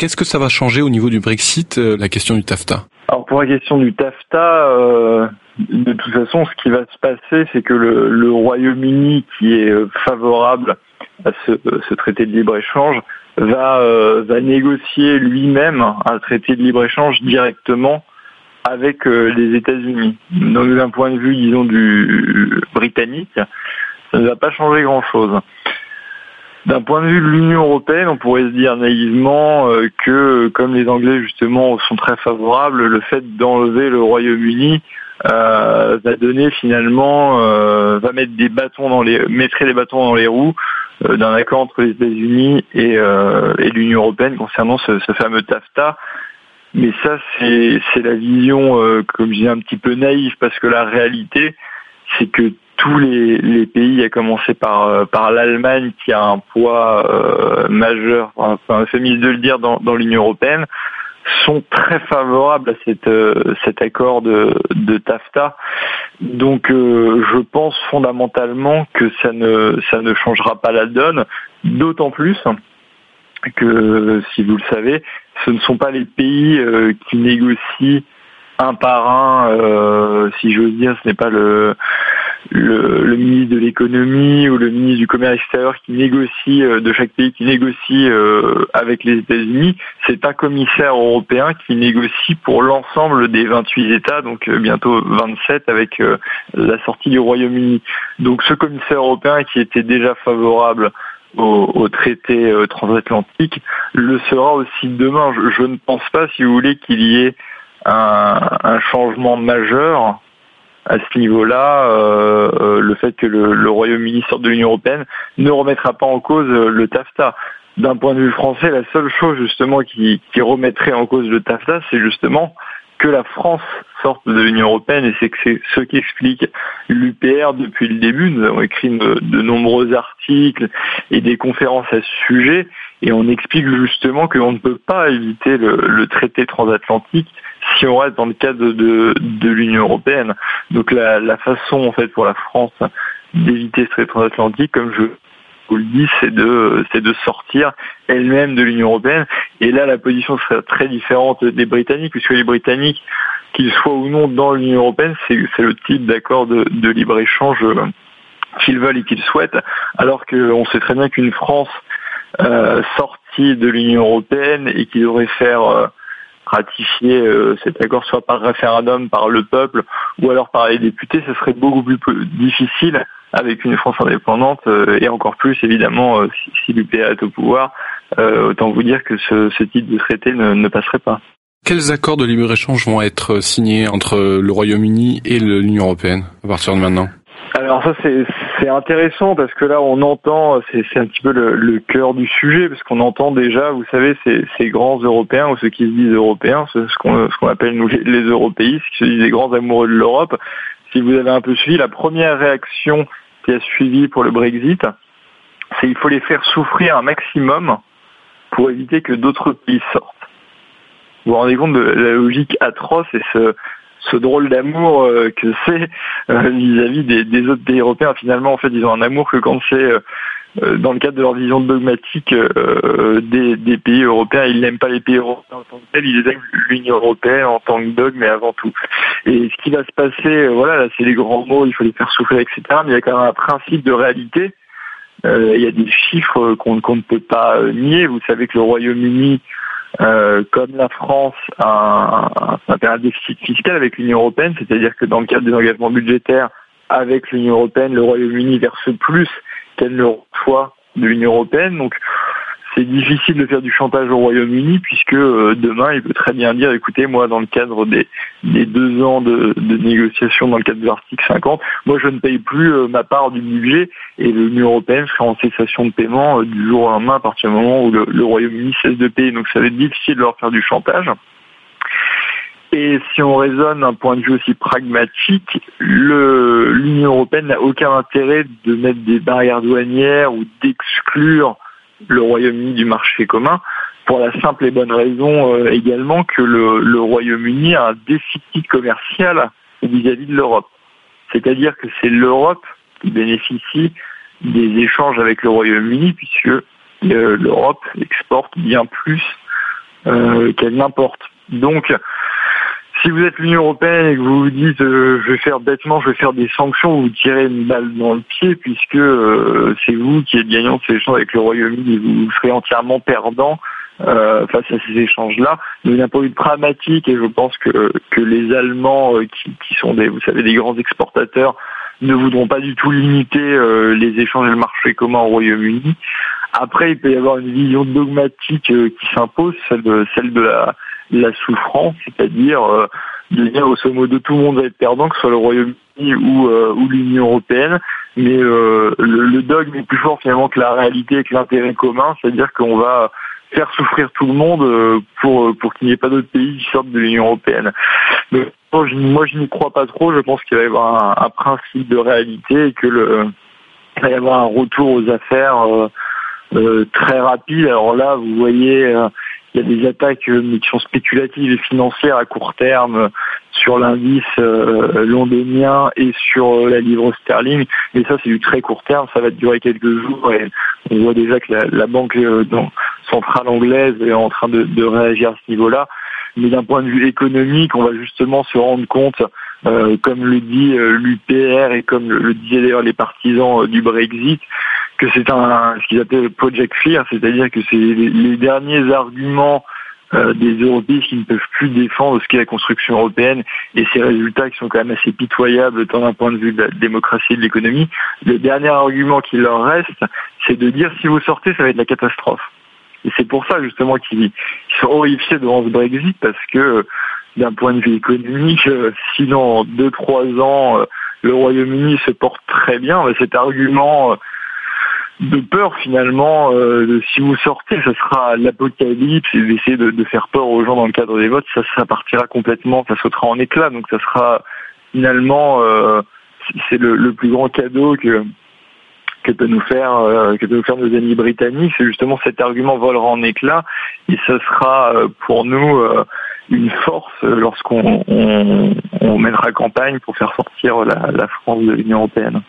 Qu'est-ce que ça va changer au niveau du Brexit, euh, la question du TAFTA? Alors pour la question du TAFTA, euh, de toute façon, ce qui va se passer, c'est que le, Royaume-Uni, qui est euh, favorable à ce, traité de libre-échange, va, négocier lui-même un traité de libre-échange directement avec les États-Unis. Donc d'un point de vue, disons, du britannique, ça ne va pas changer grand-chose. D'un point de vue de l'Union européenne, on pourrait se dire naïvement euh, que, comme les Anglais justement sont très favorables, le fait d'enlever le Royaume-Uni euh, va donner finalement, euh, va mettre des bâtons dans les, mettrait des bâtons dans les roues d'un accord entre les États-Unis et, l'Union européenne concernant ce, ce, fameux TAFTA. Mais ça, c'est la vision, comme je disais, un petit peu naïve, parce que la réalité, c'est que tous les, pays, à commencer par, euh, par l'Allemagne qui a un poids euh, majeur, enfin, c'est de le dire, dans, l'Union européenne, sont très favorables à euh, cet accord de, de TAFTA. Donc je pense fondamentalement que ça ne, ça ne changera pas la donne, d'autant plus que, si vous le savez, ce ne sont pas les pays qui négocient un par un, si j'ose dire, ce n'est pas le le, ministre de l'économie ou le ministre du commerce extérieur qui négocie euh, de chaque pays qui négocie euh, avec les États-Unis, c'est un commissaire européen qui négocie pour l'ensemble des 28 États, donc euh, bientôt 27 avec la sortie du Royaume-Uni. Donc ce commissaire européen qui était déjà favorable au, traité transatlantique le sera aussi demain. Je, ne pense pas, si vous voulez, qu'il y ait un changement majeur à ce niveau-là, euh, euh, le fait que le, Royaume-Uni sorte de l'Union européenne ne remettra pas en cause euh, le TAFTA. D'un point de vue français, la seule chose justement qui, remettrait en cause le TAFTA, c'est justement que la France sorte de l'Union européenne et c'est que c'est ce qui explique l'UPR depuis le début. Nous avons écrit de, nombreux articles et des conférences à ce sujet et on explique justement qu'on ne peut pas éviter le traité transatlantique si on reste dans le cadre de, l'Union européenne. Donc la, façon en fait pour la France d'éviter ce transatlantique, comme je vous le dis, c'est de c'est de sortir elle-même de l'Union européenne. Et là, la position serait très différente des Britanniques, puisque les Britanniques, qu'ils soient ou non dans l'Union européenne, c'est le type d'accord de, libre échange qu'ils veulent et qu'ils souhaitent, alors qu'on sait très bien qu'une France euh, sortie de l'Union européenne et qui devrait faire euh, ratifier euh, cet accord soit par référendum par le peuple ou alors par les députés, ce serait beaucoup plus difficile avec une France indépendante euh, et encore plus évidemment euh, si, l'UPA est au pouvoir. autant vous dire que ce, type de traité ne, passerait pas. Quels accords de libre-échange vont être signés entre le Royaume-Uni et l'Union européenne à partir de maintenant? Alors ça c'est intéressant parce que là on entend, c'est un petit peu le, cœur du sujet parce qu'on entend déjà, vous savez, ces, grands Européens ou ceux qui se disent Européens, ce, qu'on appelle nous les, Européistes, qui se disent les grands amoureux de l'Europe. Si vous avez un peu suivi, la première réaction qui a suivi pour le Brexit, c'est il faut les faire souffrir un maximum pour éviter que d'autres pays sortent. Vous vous rendez compte de la logique atroce et ce, ce drôle d'amour euh, que c'est euh, vis-à-vis des, autres pays européens. Finalement, en fait, ils ont un amour que quand c'est euh, dans le cadre de leur vision dogmatique des, pays européens, ils n'aiment pas les pays européens en tant que tels, ils aiment l'Union européenne en tant que dogme, mais avant tout. Et ce qui va se passer, voilà, là, c'est les grands mots, il faut les faire souffrir, etc. Mais il y a quand même un principe de réalité. il y a des chiffres qu'on ne peut pas nier. Vous savez que le Royaume-Uni euh, comme la France a un, déficit fiscal avec l'Union européenne, c'est-à-dire que dans le cadre des engagements budgétaires avec l'Union européenne, le Royaume-Uni verse plus qu'elle ne reçoit de l'Union européenne. C'est difficile de faire du chantage au Royaume-Uni puisque euh, demain il peut très bien dire écoutez moi dans le cadre des, deux ans de, négociations dans le cadre de l'article 50 moi je ne paye plus euh, ma part du budget et l'Union européenne sera en cessation de paiement euh, du jour au lendemain à partir du moment où le, Royaume-Uni cesse de payer. Donc ça va être difficile de leur faire du chantage. Et si on raisonne d'un point de vue aussi pragmatique, l'Union européenne n'a aucun intérêt de mettre des barrières douanières ou d'exclure le Royaume-Uni du marché commun, pour la simple et bonne raison euh, également que le, Royaume-Uni a un déficit commercial vis-à-vis de l'Europe. C'est-à-dire que c'est l'Europe qui bénéficie des échanges avec le Royaume-Uni, puisque euh, l'Europe exporte bien plus qu'elle n'importe. Donc, si vous êtes l'Union européenne et que vous vous dites je vais faire bêtement, je vais faire des sanctions, vous tirez une balle dans le pied puisque c'est vous qui êtes gagnant de ces échanges avec le Royaume-Uni, vous serez entièrement perdant euh, face à ces échanges-là. Mais d'un point de vue pragmatique, et je pense que, que les Allemands, euh, qui, qui, sont des, vous savez, des grands exportateurs, ne voudront pas du tout limiter euh, les échanges et le marché commun au Royaume-Uni. Après, il peut y avoir une vision dogmatique qui s'impose, celle de, celle de la, la souffrance, c'est-à-dire de dire grosso modo tout le monde va être perdant, que ce soit le Royaume-Uni ou, ou l'Union européenne, mais le, le, dogme est plus fort finalement que la réalité et que l'intérêt commun, c'est-à-dire qu'on va faire souffrir tout le monde euh, pour euh, pour qu'il n'y ait pas d'autres pays qui sortent de l'Union européenne. Mais moi, je n'y crois pas trop. Je pense qu'il va y avoir un, principe de réalité et que le il va y avoir un retour aux affaires euh, très rapide. Alors là, vous voyez, il y a des attaques qui sont spéculatives et financières à court terme sur l'indice londonien et sur la livre sterling. Mais ça, c'est du très court terme. Ça va durer quelques jours et on voit déjà que la, banque centrale anglaise est en train de, réagir à ce niveau-là. Mais d'un point de vue économique, on va justement se rendre compte, euh, comme le dit euh, l'UPR et comme le, disaient d'ailleurs les partisans euh, du Brexit, que c'est un ce qu'ils appellent Project Fear, c'est-à-dire que c'est les, derniers arguments des Européens qui ne peuvent plus défendre ce qu'est la construction européenne et ces résultats qui sont quand même assez pitoyables tant d'un point de vue de la démocratie et de l'économie. Le dernier argument qui leur reste, c'est de dire si vous sortez, ça va être la catastrophe. Et c'est pour ça justement qu'ils sont horrifiés devant ce Brexit parce que d'un point de vue économique, euh, si dans deux trois ans euh, le Royaume-Uni se porte très bien, bah, cet argument euh, de peur finalement, de, si vous sortez, ce sera l'apocalypse et d'essayer de, faire peur aux gens dans le cadre des votes, ça, ça partira complètement, ça sautera en éclat. Donc ça sera finalement, c'est le, plus grand cadeau que que peut nous faire euh, que peut nous faire nos amis britanniques, c'est justement cet argument volera en éclat et ce sera euh, pour nous euh, une force lorsqu'on on, on mènera campagne pour faire sortir la France de l'Union européenne.